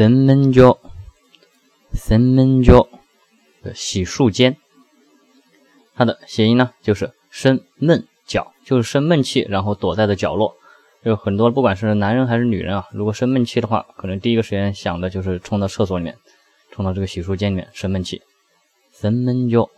生闷脚，生闷脚的洗漱间，它的谐音呢就是生闷脚，就是生闷气，然后躲在的角落。有很多不管是男人还是女人啊，如果生闷气的话，可能第一个时间想的就是冲到厕所里面，冲到这个洗漱间里面生闷气，生闷脚。